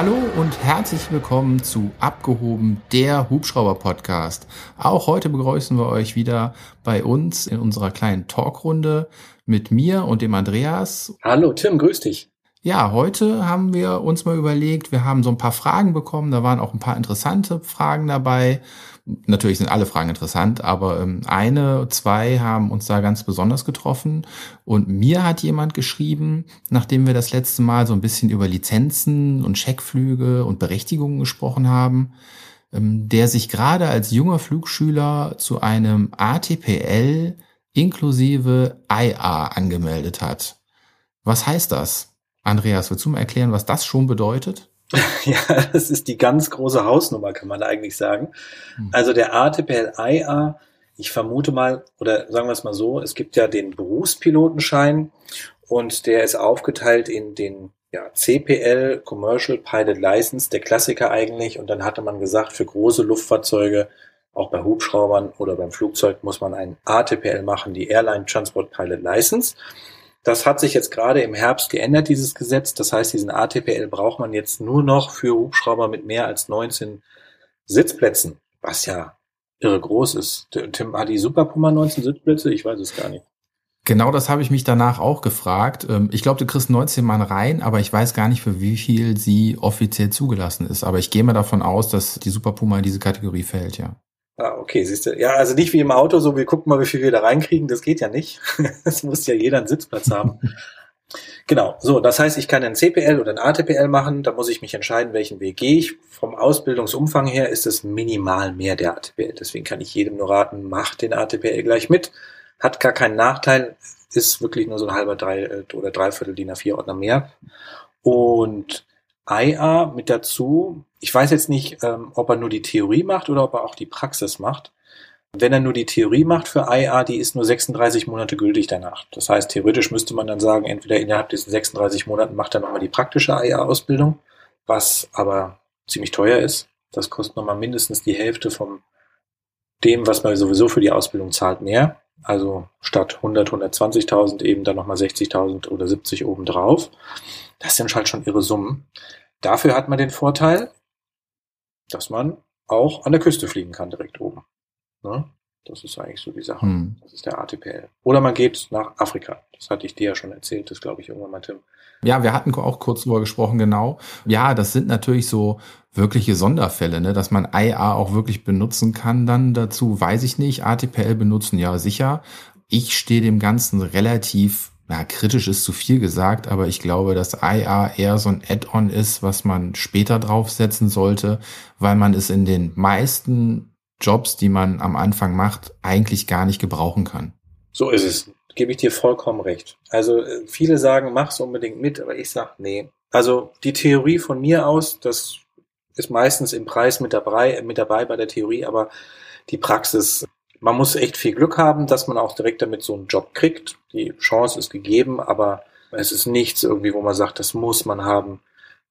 Hallo und herzlich willkommen zu Abgehoben, der Hubschrauber-Podcast. Auch heute begrüßen wir euch wieder bei uns in unserer kleinen Talkrunde mit mir und dem Andreas. Hallo Tim, grüß dich. Ja, heute haben wir uns mal überlegt, wir haben so ein paar Fragen bekommen, da waren auch ein paar interessante Fragen dabei. Natürlich sind alle Fragen interessant, aber ähm, eine, zwei haben uns da ganz besonders getroffen. Und mir hat jemand geschrieben, nachdem wir das letzte Mal so ein bisschen über Lizenzen und Checkflüge und Berechtigungen gesprochen haben, ähm, der sich gerade als junger Flugschüler zu einem ATPL inklusive IA angemeldet hat. Was heißt das? Andreas, willst du mal erklären, was das schon bedeutet? Ja, das ist die ganz große Hausnummer, kann man eigentlich sagen. Hm. Also der ATPL IA, ich vermute mal, oder sagen wir es mal so, es gibt ja den Berufspilotenschein und der ist aufgeteilt in den ja, CPL, Commercial Pilot License, der Klassiker eigentlich. Und dann hatte man gesagt, für große Luftfahrzeuge, auch bei Hubschraubern oder beim Flugzeug, muss man ein ATPL machen, die Airline Transport Pilot License. Das hat sich jetzt gerade im Herbst geändert, dieses Gesetz. Das heißt, diesen ATPL braucht man jetzt nur noch für Hubschrauber mit mehr als 19 Sitzplätzen, was ja irre groß ist. Tim, hat die Super Puma 19 Sitzplätze? Ich weiß es gar nicht. Genau das habe ich mich danach auch gefragt. Ähm, ich glaube, du kriegst 19 Mann rein, aber ich weiß gar nicht, für wie viel sie offiziell zugelassen ist. Aber ich gehe mal davon aus, dass die Super Puma in diese Kategorie fällt, ja. Ah, okay, siehst du. Ja, also nicht wie im Auto, so wir gucken mal, wie viel wir da reinkriegen. Das geht ja nicht. Es muss ja jeder einen Sitzplatz haben. genau, so, das heißt, ich kann einen CPL oder einen ATPL machen. Da muss ich mich entscheiden, welchen Weg gehe ich. Vom Ausbildungsumfang her ist es minimal mehr der ATPL. Deswegen kann ich jedem nur raten, macht den ATPL gleich mit. Hat gar keinen Nachteil, ist wirklich nur so ein halber drei oder dreiviertel DIN A4 Ordner mehr. Und IA mit dazu. Ich weiß jetzt nicht, ähm, ob er nur die Theorie macht oder ob er auch die Praxis macht. Wenn er nur die Theorie macht für IA, die ist nur 36 Monate gültig danach. Das heißt, theoretisch müsste man dann sagen, entweder innerhalb diesen 36 Monaten macht er nochmal die praktische IA-Ausbildung, was aber ziemlich teuer ist. Das kostet nochmal mindestens die Hälfte von dem, was man sowieso für die Ausbildung zahlt, mehr. Also statt 100, 120.000 eben dann nochmal 60.000 oder 70 obendrauf. Das sind halt schon irre Summen. Dafür hat man den Vorteil, dass man auch an der Küste fliegen kann direkt oben. Ne? Das ist eigentlich so die Sache. Hm. Das ist der ATPL. Oder man geht nach Afrika. Das hatte ich dir ja schon erzählt, das glaube ich irgendwann mal, Tim. Ja, wir hatten auch kurz drüber gesprochen, genau. Ja, das sind natürlich so wirkliche Sonderfälle, ne, dass man IA auch wirklich benutzen kann dann dazu, weiß ich nicht. ATPL benutzen, ja sicher. Ich stehe dem Ganzen relativ ja, kritisch ist zu viel gesagt, aber ich glaube, dass IA eher so ein Add-on ist, was man später draufsetzen sollte, weil man es in den meisten Jobs, die man am Anfang macht, eigentlich gar nicht gebrauchen kann. So ist es. Gebe ich dir vollkommen recht. Also äh, viele sagen, mach's unbedingt mit, aber ich sag nee. Also die Theorie von mir aus, das ist meistens im Preis mit dabei, mit dabei bei der Theorie, aber die Praxis man muss echt viel Glück haben, dass man auch direkt damit so einen Job kriegt. Die Chance ist gegeben, aber es ist nichts irgendwie, wo man sagt, das muss man haben.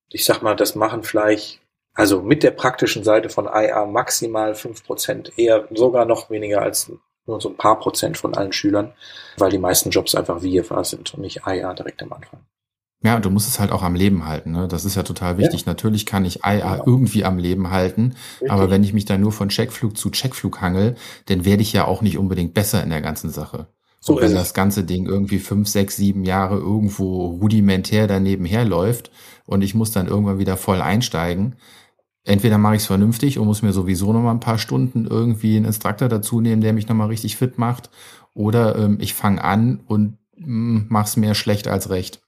Ich sag mal, das machen vielleicht, also mit der praktischen Seite von IA maximal fünf Prozent, eher sogar noch weniger als nur so ein paar Prozent von allen Schülern, weil die meisten Jobs einfach VFA sind und nicht IA direkt am Anfang. Ja, du musst es halt auch am Leben halten. Ne? Das ist ja total wichtig. Ja. Natürlich kann ich IA ja. irgendwie am Leben halten, Richtig. aber wenn ich mich dann nur von Checkflug zu Checkflug hangel, dann werde ich ja auch nicht unbedingt besser in der ganzen Sache. So Und wenn das ganze Ding irgendwie fünf, sechs, sieben Jahre irgendwo rudimentär daneben herläuft und ich muss dann irgendwann wieder voll einsteigen, entweder mache ich es vernünftig und muss mir sowieso noch mal ein paar Stunden irgendwie einen Instruktor dazu nehmen, der mich noch mal richtig fit macht, oder ähm, ich fange an und mm, mach's mehr schlecht als recht.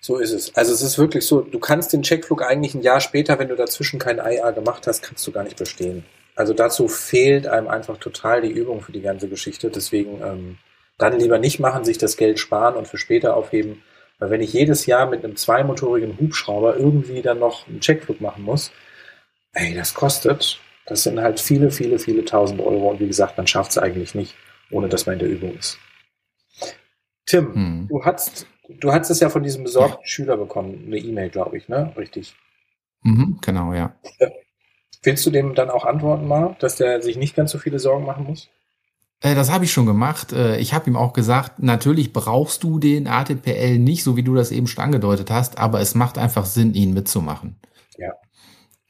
So ist es. Also es ist wirklich so, du kannst den Checkflug eigentlich ein Jahr später, wenn du dazwischen kein IA gemacht hast, kannst du gar nicht bestehen. Also dazu fehlt einem einfach total die Übung für die ganze Geschichte. Deswegen ähm, dann lieber nicht machen, sich das Geld sparen und für später aufheben. Weil wenn ich jedes Jahr mit einem zweimotorigen Hubschrauber irgendwie dann noch einen Checkflug machen muss, ey, das kostet. Das sind halt viele, viele, viele tausend Euro. Und wie gesagt, man schafft es eigentlich nicht, ohne dass man in der Übung ist. Tim, hm. du hast Du hattest es ja von diesem besorgten. Schüler bekommen, eine E-Mail, glaube ich, ne? Richtig. Mhm, genau, ja. Willst du dem dann auch antworten mal, dass der sich nicht ganz so viele Sorgen machen muss? Äh, das habe ich schon gemacht. Äh, ich habe ihm auch gesagt, natürlich brauchst du den ATPL nicht, so wie du das eben schon angedeutet hast, aber es macht einfach Sinn, ihn mitzumachen.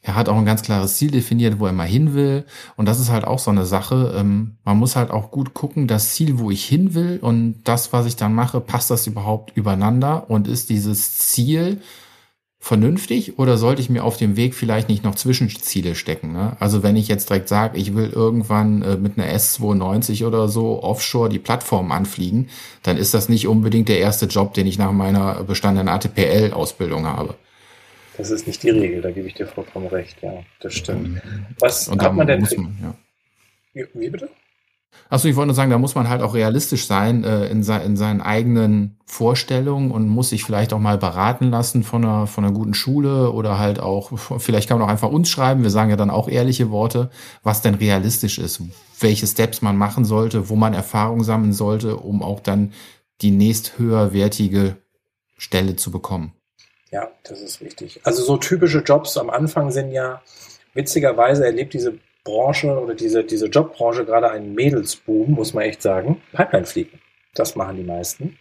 Er hat auch ein ganz klares Ziel definiert, wo er mal hin will. Und das ist halt auch so eine Sache. Ähm, man muss halt auch gut gucken, das Ziel, wo ich hin will und das, was ich dann mache, passt das überhaupt übereinander und ist dieses Ziel vernünftig oder sollte ich mir auf dem Weg vielleicht nicht noch Zwischenziele stecken? Ne? Also wenn ich jetzt direkt sage, ich will irgendwann äh, mit einer S92 oder so offshore die Plattform anfliegen, dann ist das nicht unbedingt der erste Job, den ich nach meiner bestandenen ATPL-Ausbildung habe. Das ist nicht die Regel, da gebe ich dir vollkommen recht, ja, das stimmt. Was hat man denn? Man, ja. Wie bitte? Achso, ich wollte nur sagen, da muss man halt auch realistisch sein äh, in, se in seinen eigenen Vorstellungen und muss sich vielleicht auch mal beraten lassen von einer, von einer guten Schule oder halt auch, vielleicht kann man auch einfach uns schreiben, wir sagen ja dann auch ehrliche Worte, was denn realistisch ist, welche Steps man machen sollte, wo man Erfahrung sammeln sollte, um auch dann die nächst höherwertige Stelle zu bekommen. Ja, das ist wichtig. Also so typische Jobs am Anfang sind ja, witzigerweise erlebt diese Branche oder diese, diese Jobbranche gerade einen Mädelsboom, muss man echt sagen. Pipeline fliegen. Das machen die meisten.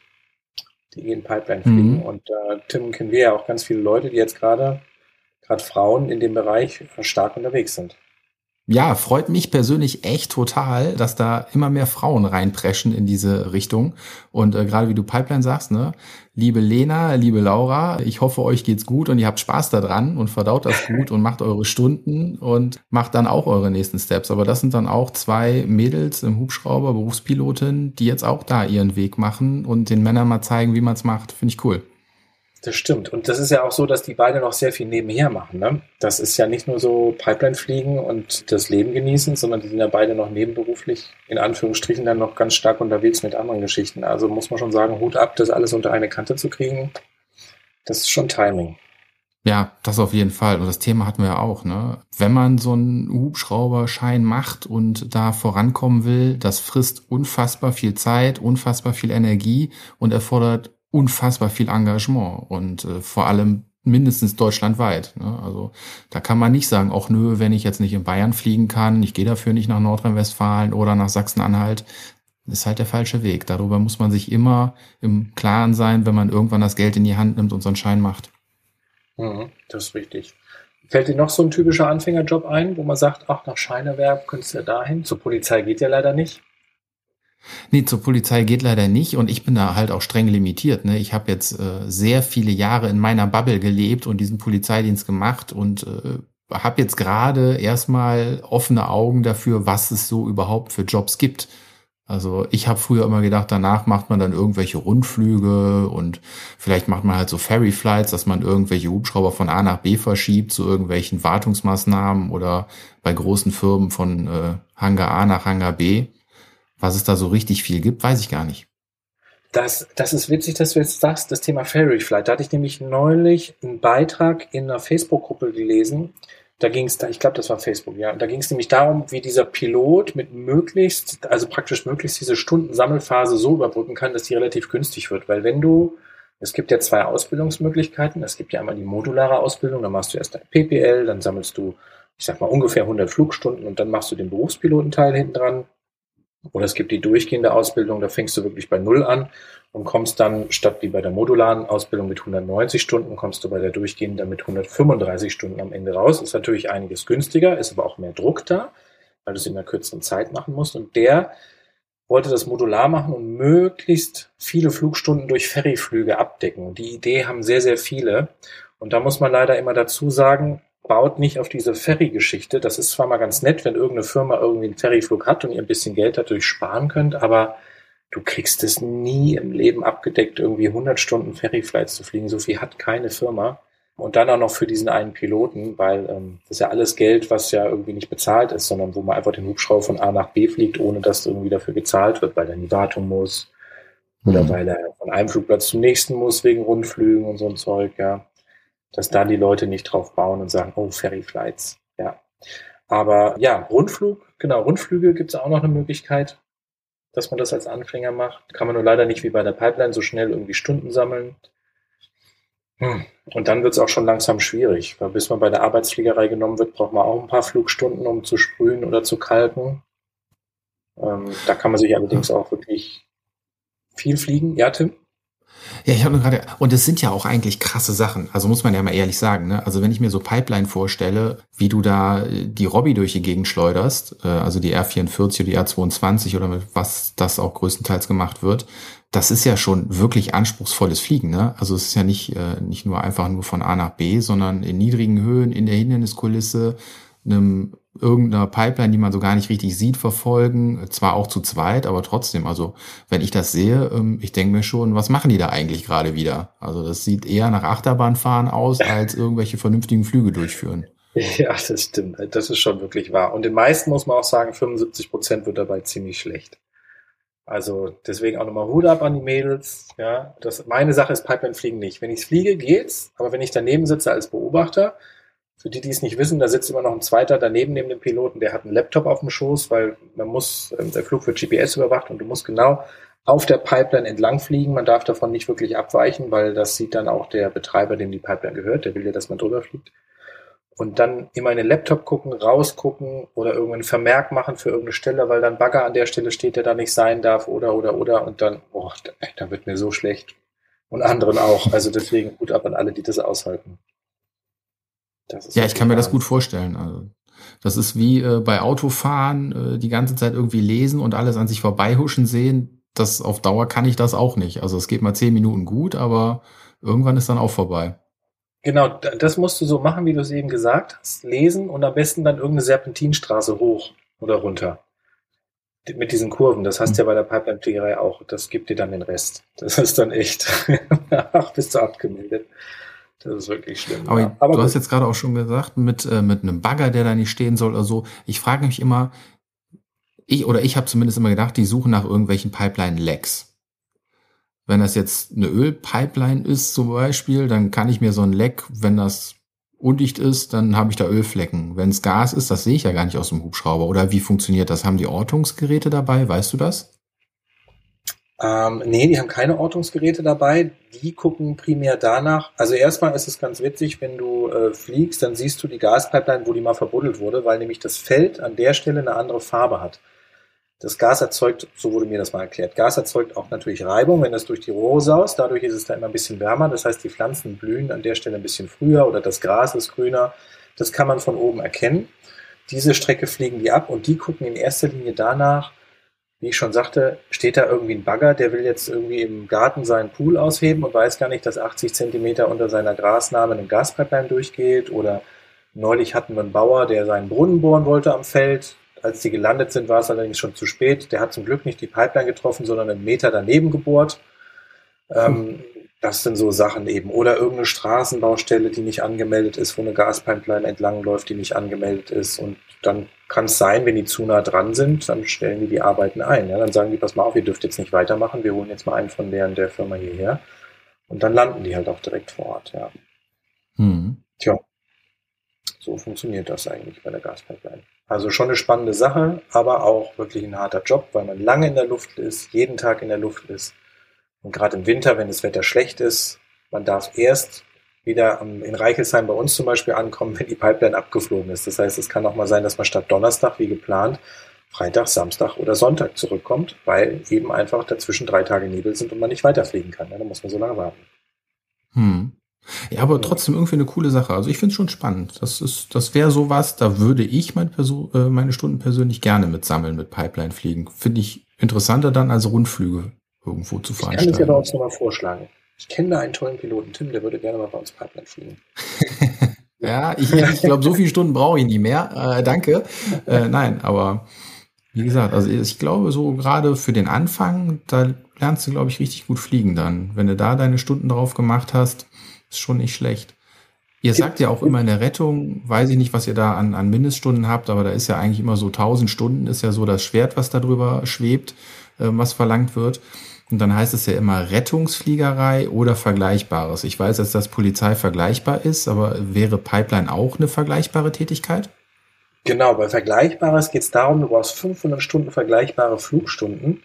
Die gehen Pipeline fliegen. Mhm. Und äh, Tim kennen wir ja auch ganz viele Leute, die jetzt gerade, gerade Frauen in dem Bereich stark unterwegs sind. Ja, freut mich persönlich echt total, dass da immer mehr Frauen reinpreschen in diese Richtung. Und äh, gerade wie du Pipeline sagst, ne, liebe Lena, liebe Laura, ich hoffe, euch geht's gut und ihr habt Spaß daran und verdaut das gut und macht eure Stunden und macht dann auch eure nächsten Steps. Aber das sind dann auch zwei Mädels im Hubschrauber, Berufspilotin, die jetzt auch da ihren Weg machen und den Männern mal zeigen, wie man's macht. Finde ich cool. Das stimmt. Und das ist ja auch so, dass die beide noch sehr viel nebenher machen. Ne? Das ist ja nicht nur so Pipeline fliegen und das Leben genießen, sondern die sind ja beide noch nebenberuflich, in Anführungsstrichen, dann noch ganz stark unterwegs mit anderen Geschichten. Also muss man schon sagen, Hut ab, das alles unter eine Kante zu kriegen. Das ist schon Timing. Ja, das auf jeden Fall. Und das Thema hatten wir ja auch, ne? Wenn man so einen Hubschrauberschein macht und da vorankommen will, das frisst unfassbar viel Zeit, unfassbar viel Energie und erfordert unfassbar viel Engagement und äh, vor allem mindestens deutschlandweit. Ne? Also da kann man nicht sagen, auch nö, wenn ich jetzt nicht in Bayern fliegen kann, ich gehe dafür nicht nach Nordrhein-Westfalen oder nach Sachsen-Anhalt, ist halt der falsche Weg. Darüber muss man sich immer im Klaren sein, wenn man irgendwann das Geld in die Hand nimmt und so einen Schein macht. Mhm, das ist richtig. Fällt dir noch so ein typischer Anfängerjob ein, wo man sagt, ach, nach Scheinerwerb könntest du ja dahin. Zur Polizei geht ja leider nicht. Nee, zur Polizei geht leider nicht und ich bin da halt auch streng limitiert. Ne? Ich habe jetzt äh, sehr viele Jahre in meiner Bubble gelebt und diesen Polizeidienst gemacht und äh, habe jetzt gerade erstmal offene Augen dafür, was es so überhaupt für Jobs gibt. Also ich habe früher immer gedacht, danach macht man dann irgendwelche Rundflüge und vielleicht macht man halt so Ferry Flights, dass man irgendwelche Hubschrauber von A nach B verschiebt zu irgendwelchen Wartungsmaßnahmen oder bei großen Firmen von äh, Hangar A nach Hangar B. Was es da so richtig viel gibt, weiß ich gar nicht. Das, das ist witzig, dass du jetzt sagst, das Thema Fairy Flight. Da hatte ich nämlich neulich einen Beitrag in einer Facebook-Gruppe gelesen. Da ging es, ich glaube, das war Facebook, ja. Da ging es nämlich darum, wie dieser Pilot mit möglichst, also praktisch möglichst diese Stundensammelphase so überbrücken kann, dass die relativ günstig wird. Weil wenn du, es gibt ja zwei Ausbildungsmöglichkeiten. Es gibt ja einmal die modulare Ausbildung, da machst du erst dein PPL, dann sammelst du, ich sag mal, ungefähr 100 Flugstunden und dann machst du den Berufspilotenteil hinten dran. Oder es gibt die durchgehende Ausbildung, da fängst du wirklich bei Null an und kommst dann statt wie bei der modularen Ausbildung mit 190 Stunden, kommst du bei der durchgehenden mit 135 Stunden am Ende raus. Ist natürlich einiges günstiger, ist aber auch mehr Druck da, weil du es in einer kürzeren Zeit machen musst. Und der wollte das modular machen und möglichst viele Flugstunden durch Ferryflüge abdecken. Und die Idee haben sehr, sehr viele. Und da muss man leider immer dazu sagen, baut nicht auf diese Ferry-Geschichte. Das ist zwar mal ganz nett, wenn irgendeine Firma irgendwie einen Ferryflug hat und ihr ein bisschen Geld dadurch sparen könnt, aber du kriegst es nie im Leben abgedeckt, irgendwie 100 Stunden Ferryflights zu fliegen. So viel hat keine Firma. Und dann auch noch für diesen einen Piloten, weil ähm, das ist ja alles Geld, was ja irgendwie nicht bezahlt ist, sondern wo man einfach den Hubschrauber von A nach B fliegt, ohne dass irgendwie dafür gezahlt wird, weil er in die Wartung muss oder mhm. weil er von einem Flugplatz zum nächsten muss wegen Rundflügen und so ein Zeug, ja dass da die Leute nicht drauf bauen und sagen, oh, Ferry Flights, ja. Aber ja, Rundflug, genau, Rundflüge gibt es auch noch eine Möglichkeit, dass man das als Anfänger macht. Kann man nur leider nicht wie bei der Pipeline so schnell irgendwie Stunden sammeln. Hm. Und dann wird es auch schon langsam schwierig, weil bis man bei der Arbeitsfliegerei genommen wird, braucht man auch ein paar Flugstunden, um zu sprühen oder zu kalken. Ähm, da kann man sich allerdings auch wirklich viel fliegen. Ja, Tim? Ja, ich habe gerade, und es sind ja auch eigentlich krasse Sachen, also muss man ja mal ehrlich sagen, ne? Also wenn ich mir so Pipeline vorstelle, wie du da äh, die Robby durch die Gegend schleuderst, äh, also die R44 oder die R22 oder mit was das auch größtenteils gemacht wird, das ist ja schon wirklich anspruchsvolles Fliegen, ne? Also es ist ja nicht, äh, nicht nur einfach nur von A nach B, sondern in niedrigen Höhen, in der Hinderniskulisse, einem irgendeiner Pipeline, die man so gar nicht richtig sieht, verfolgen. Zwar auch zu zweit, aber trotzdem, also wenn ich das sehe, ähm, ich denke mir schon, was machen die da eigentlich gerade wieder? Also das sieht eher nach Achterbahnfahren aus, als irgendwelche vernünftigen Flüge durchführen. Ja, das stimmt. Das ist schon wirklich wahr. Und den meisten muss man auch sagen, 75 Prozent wird dabei ziemlich schlecht. Also deswegen auch nochmal Hut ab an die Mädels. Ja, das, meine Sache ist Pipeline fliegen nicht. Wenn ich fliege, geht's. Aber wenn ich daneben sitze als Beobachter, für die, die es nicht wissen, da sitzt immer noch ein zweiter daneben neben dem Piloten, der hat einen Laptop auf dem Schoß, weil man muss, ähm, der Flug wird GPS überwacht und du musst genau auf der Pipeline entlang fliegen. Man darf davon nicht wirklich abweichen, weil das sieht dann auch der Betreiber, dem die Pipeline gehört, der will ja, dass man drüber fliegt und dann immer in den Laptop gucken, rausgucken oder irgendeinen Vermerk machen für irgendeine Stelle, weil dann Bagger an der Stelle steht, der da nicht sein darf oder oder oder und dann, boah, da wird mir so schlecht. Und anderen auch. Also deswegen gut ab an alle, die das aushalten. Ja, ich kann mir das gut vorstellen. Also, das ist wie äh, bei Autofahren, äh, die ganze Zeit irgendwie lesen und alles an sich vorbeihuschen sehen. Das auf Dauer kann ich das auch nicht. Also es geht mal zehn Minuten gut, aber irgendwann ist dann auch vorbei. Genau, das musst du so machen, wie du es eben gesagt hast. Lesen und am besten dann irgendeine Serpentinstraße hoch oder runter. Mit diesen Kurven. Das hast du ja bei der Pipeline-Fliegerei auch. Das gibt dir dann den Rest. Das ist dann echt. Ach, bist du abgemeldet. Das ist wirklich schlimm. Aber, ja. Aber du gut. hast jetzt gerade auch schon gesagt, mit, äh, mit einem Bagger, der da nicht stehen soll oder so. Ich frage mich immer, ich oder ich habe zumindest immer gedacht, die suchen nach irgendwelchen Pipeline-Lecks. Wenn das jetzt eine Ölpipeline ist zum Beispiel, dann kann ich mir so ein Leck, wenn das undicht ist, dann habe ich da Ölflecken. Wenn es Gas ist, das sehe ich ja gar nicht aus dem Hubschrauber. Oder wie funktioniert das? Haben die Ortungsgeräte dabei? Weißt du das? Ähm, nee, die haben keine Ortungsgeräte dabei. Die gucken primär danach. Also erstmal ist es ganz witzig, wenn du äh, fliegst, dann siehst du die Gaspipeline, wo die mal verbuddelt wurde, weil nämlich das Feld an der Stelle eine andere Farbe hat. Das Gas erzeugt, so wurde mir das mal erklärt, Gas erzeugt auch natürlich Reibung, wenn das durch die Rohre saust. Dadurch ist es da immer ein bisschen wärmer. Das heißt, die Pflanzen blühen an der Stelle ein bisschen früher oder das Gras ist grüner. Das kann man von oben erkennen. Diese Strecke fliegen die ab und die gucken in erster Linie danach, wie ich schon sagte, steht da irgendwie ein Bagger, der will jetzt irgendwie im Garten seinen Pool ausheben und weiß gar nicht, dass 80 Zentimeter unter seiner Grasnahme ein Gaspipeline durchgeht. Oder neulich hatten wir einen Bauer, der seinen Brunnen bohren wollte am Feld als die gelandet sind, war es allerdings schon zu spät. Der hat zum Glück nicht die Pipeline getroffen, sondern einen Meter daneben gebohrt. Ähm, das sind so Sachen eben. Oder irgendeine Straßenbaustelle, die nicht angemeldet ist, wo eine Gaspipeline entlang läuft, die nicht angemeldet ist. Und dann kann es sein, wenn die zu nah dran sind, dann stellen die die Arbeiten ein. Ja? Dann sagen die, pass mal auf, ihr dürft jetzt nicht weitermachen, wir holen jetzt mal einen von der der Firma hierher. Und dann landen die halt auch direkt vor Ort, ja. Hm. Tja, so funktioniert das eigentlich bei der Gaspipeline. Also schon eine spannende Sache, aber auch wirklich ein harter Job, weil man lange in der Luft ist, jeden Tag in der Luft ist. Und gerade im Winter, wenn das Wetter schlecht ist, man darf erst wieder in Reichelsheim bei uns zum Beispiel ankommen, wenn die Pipeline abgeflogen ist. Das heißt, es kann auch mal sein, dass man statt Donnerstag wie geplant Freitag, Samstag oder Sonntag zurückkommt, weil eben einfach dazwischen drei Tage Nebel sind und man nicht weiterfliegen kann. Ja, da muss man so lange warten. Hm. Ja, aber trotzdem irgendwie eine coole Sache. Also ich finde es schon spannend. Das ist, das wäre sowas, da würde ich mein Perso äh, meine Stunden persönlich gerne mitsammeln, mit Pipeline fliegen. Finde ich interessanter dann als Rundflüge irgendwo zu veranstalten. Ich kann das ja bei uns nochmal vorschlagen. Ich kenne da einen tollen Piloten, Tim, der würde gerne mal bei uns Pipeline fliegen. ja, ich, ich glaube, so viele Stunden brauche ich nie mehr. Äh, danke. Äh, nein, aber wie gesagt, also ich glaube, so gerade für den Anfang, da lernst du, glaube ich, richtig gut fliegen dann. Wenn du da deine Stunden drauf gemacht hast, ist schon nicht schlecht. Ihr sagt ja auch immer in der Rettung, weiß ich nicht, was ihr da an, an Mindeststunden habt, aber da ist ja eigentlich immer so 1000 Stunden ist ja so das Schwert, was da drüber schwebt, äh, was verlangt wird. Und dann heißt es ja immer Rettungsfliegerei oder Vergleichbares. Ich weiß, dass das Polizei vergleichbar ist, aber wäre Pipeline auch eine vergleichbare Tätigkeit? Genau, bei Vergleichbares geht es darum, du brauchst 500 Stunden vergleichbare Flugstunden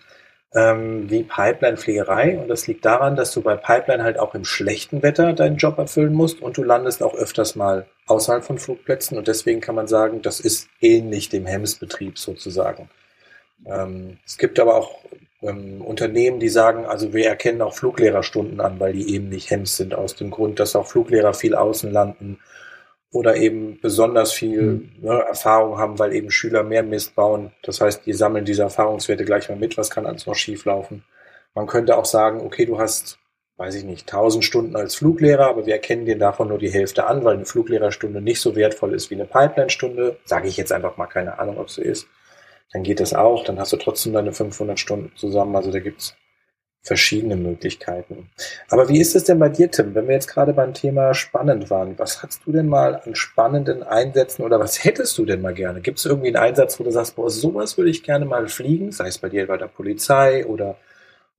ähm, wie Pipeline-Pflegerei. Und das liegt daran, dass du bei Pipeline halt auch im schlechten Wetter deinen Job erfüllen musst und du landest auch öfters mal außerhalb von Flugplätzen. Und deswegen kann man sagen, das ist ähnlich dem Hems-Betrieb sozusagen. Ähm, es gibt aber auch ähm, Unternehmen, die sagen, also wir erkennen auch Fluglehrerstunden an, weil die eben nicht Hems sind, aus dem Grund, dass auch Fluglehrer viel außen landen oder eben besonders viel mhm. ne, Erfahrung haben, weil eben Schüler mehr Mist bauen. Das heißt, die sammeln diese Erfahrungswerte gleich mal mit, was kann alles noch schieflaufen. Man könnte auch sagen, okay, du hast, weiß ich nicht, 1000 Stunden als Fluglehrer, aber wir erkennen dir davon nur die Hälfte an, weil eine Fluglehrerstunde nicht so wertvoll ist wie eine Pipeline-Stunde. Sage ich jetzt einfach mal, keine Ahnung, ob es so ist dann geht das auch, dann hast du trotzdem deine 500 Stunden zusammen. Also da gibt's verschiedene Möglichkeiten. Aber wie ist es denn bei dir, Tim, wenn wir jetzt gerade beim Thema spannend waren? Was hast du denn mal an spannenden Einsätzen oder was hättest du denn mal gerne? Gibt es irgendwie einen Einsatz, wo du sagst, boah, sowas würde ich gerne mal fliegen, sei es bei dir bei der Polizei oder,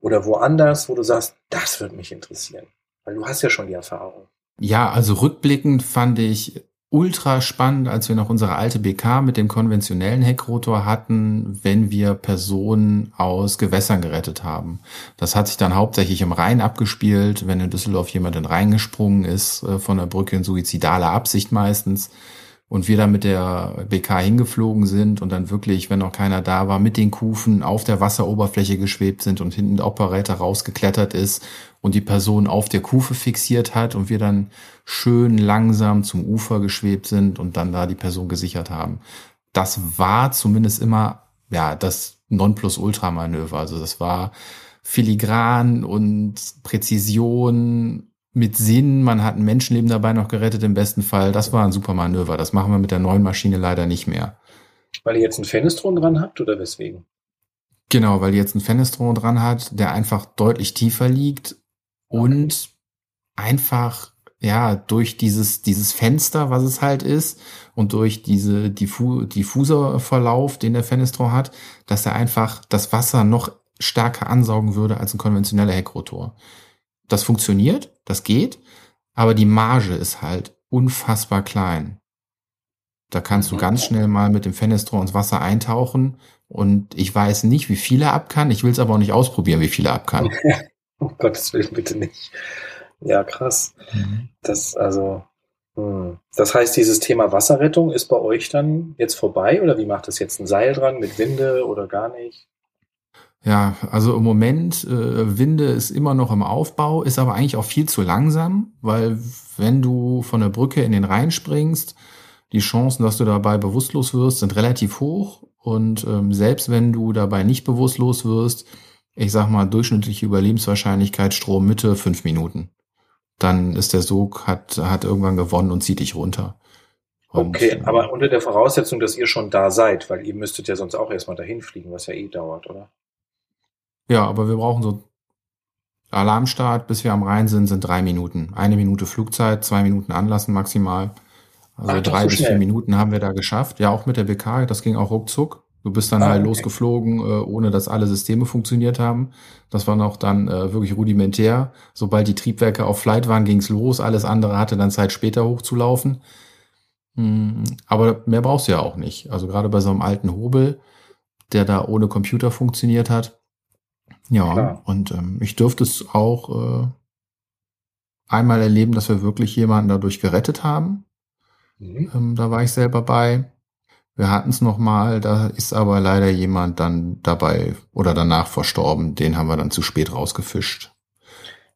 oder woanders, wo du sagst, das würde mich interessieren? Weil du hast ja schon die Erfahrung. Ja, also rückblickend fand ich ultra spannend, als wir noch unsere alte BK mit dem konventionellen Heckrotor hatten, wenn wir Personen aus Gewässern gerettet haben. Das hat sich dann hauptsächlich im Rhein abgespielt, wenn in Düsseldorf jemand in Rhein gesprungen ist, äh, von der Brücke in suizidale Absicht meistens und wir dann mit der BK hingeflogen sind und dann wirklich, wenn noch keiner da war, mit den Kufen auf der Wasseroberfläche geschwebt sind und hinten der Operator rausgeklettert ist und die Person auf der Kufe fixiert hat und wir dann schön langsam zum Ufer geschwebt sind und dann da die Person gesichert haben. Das war zumindest immer, ja, das Nonplusultra-Manöver. Also das war filigran und Präzision mit Sinn, man hat ein Menschenleben dabei noch gerettet im besten Fall. Das war ein super Manöver. Das machen wir mit der neuen Maschine leider nicht mehr. Weil ihr jetzt einen Fenestron dran habt oder weswegen? Genau, weil ihr jetzt einen Fenestron dran hat, der einfach deutlich tiefer liegt okay. und einfach ja durch dieses dieses Fenster, was es halt ist und durch diese diffu Diffuserverlauf, den der Fenestron hat, dass er einfach das Wasser noch stärker ansaugen würde als ein konventioneller Heckrotor. Das funktioniert, das geht, aber die Marge ist halt unfassbar klein. Da kannst du mhm. ganz schnell mal mit dem Fenestor ins Wasser eintauchen und ich weiß nicht, wie viel er ab kann. Ich will es aber auch nicht ausprobieren, wie viel er ab kann. um Gottes Willen bitte nicht. Ja, krass. Mhm. Das, also, hm. das heißt, dieses Thema Wasserrettung ist bei euch dann jetzt vorbei oder wie macht das jetzt ein Seil dran mit Winde oder gar nicht? Ja, also im Moment, äh, Winde ist immer noch im Aufbau, ist aber eigentlich auch viel zu langsam, weil wenn du von der Brücke in den Rhein springst, die Chancen, dass du dabei bewusstlos wirst, sind relativ hoch. Und ähm, selbst wenn du dabei nicht bewusstlos wirst, ich sag mal, durchschnittliche Überlebenswahrscheinlichkeit Strommitte fünf Minuten. Dann ist der Sog, hat, hat irgendwann gewonnen und zieht dich runter. Und, okay, äh, aber unter der Voraussetzung, dass ihr schon da seid, weil ihr müsstet ja sonst auch erstmal dahin fliegen, was ja eh dauert, oder? Ja, aber wir brauchen so Alarmstart, bis wir am Rhein sind, sind drei Minuten. Eine Minute Flugzeit, zwei Minuten Anlassen maximal. Also Ach, drei so bis schnell. vier Minuten haben wir da geschafft. Ja, auch mit der BK, das ging auch ruckzuck. Du bist dann ah, halt okay. losgeflogen, äh, ohne dass alle Systeme funktioniert haben. Das war noch dann äh, wirklich rudimentär. Sobald die Triebwerke auf Flight waren, ging's los. Alles andere hatte dann Zeit später hochzulaufen. Hm, aber mehr brauchst du ja auch nicht. Also gerade bei so einem alten Hobel, der da ohne Computer funktioniert hat, ja, Klar. und ähm, ich durfte es auch äh, einmal erleben, dass wir wirklich jemanden dadurch gerettet haben. Mhm. Ähm, da war ich selber bei. Wir hatten es nochmal, da ist aber leider jemand dann dabei oder danach verstorben. Den haben wir dann zu spät rausgefischt.